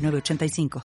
985.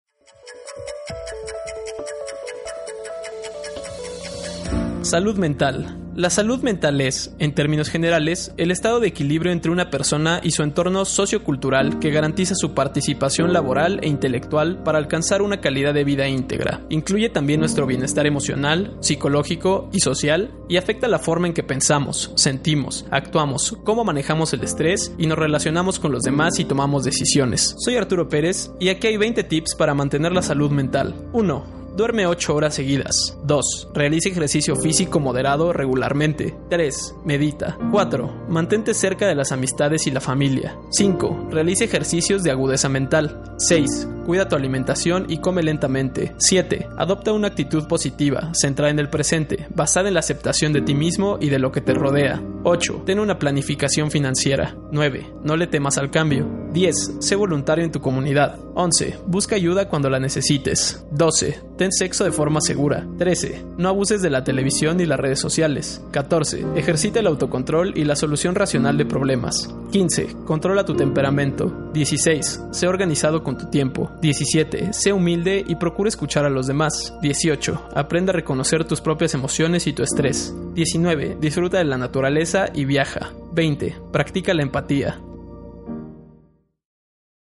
Salud mental. La salud mental es, en términos generales, el estado de equilibrio entre una persona y su entorno sociocultural que garantiza su participación laboral e intelectual para alcanzar una calidad de vida íntegra. Incluye también nuestro bienestar emocional, psicológico y social y afecta la forma en que pensamos, sentimos, actuamos, cómo manejamos el estrés y nos relacionamos con los demás y tomamos decisiones. Soy Arturo Pérez y aquí hay 20 tips para mantener la salud mental. 1. Duerme 8 horas seguidas. 2. Realiza ejercicio físico moderado regularmente. 3. Medita. 4. Mantente cerca de las amistades y la familia. 5. Realiza ejercicios de agudeza mental. 6. Cuida tu alimentación y come lentamente. 7. Adopta una actitud positiva, centrada en el presente, basada en la aceptación de ti mismo y de lo que te rodea. 8. Ten una planificación financiera. 9. No le temas al cambio. 10. Sé voluntario en tu comunidad. 11. Busca ayuda cuando la necesites. 12. Ten sexo de forma segura. 13. No abuses de la televisión y las redes sociales. 14. Ejercita el autocontrol y la solución racional de problemas. 15. Controla tu temperamento. 16. Sé organizado con tu tiempo. 17. Sé humilde y procura escuchar a los demás. 18. Aprende a reconocer tus propias emociones y tu estrés. 19. Disfruta de la naturaleza y viaja. 20. Practica la empatía.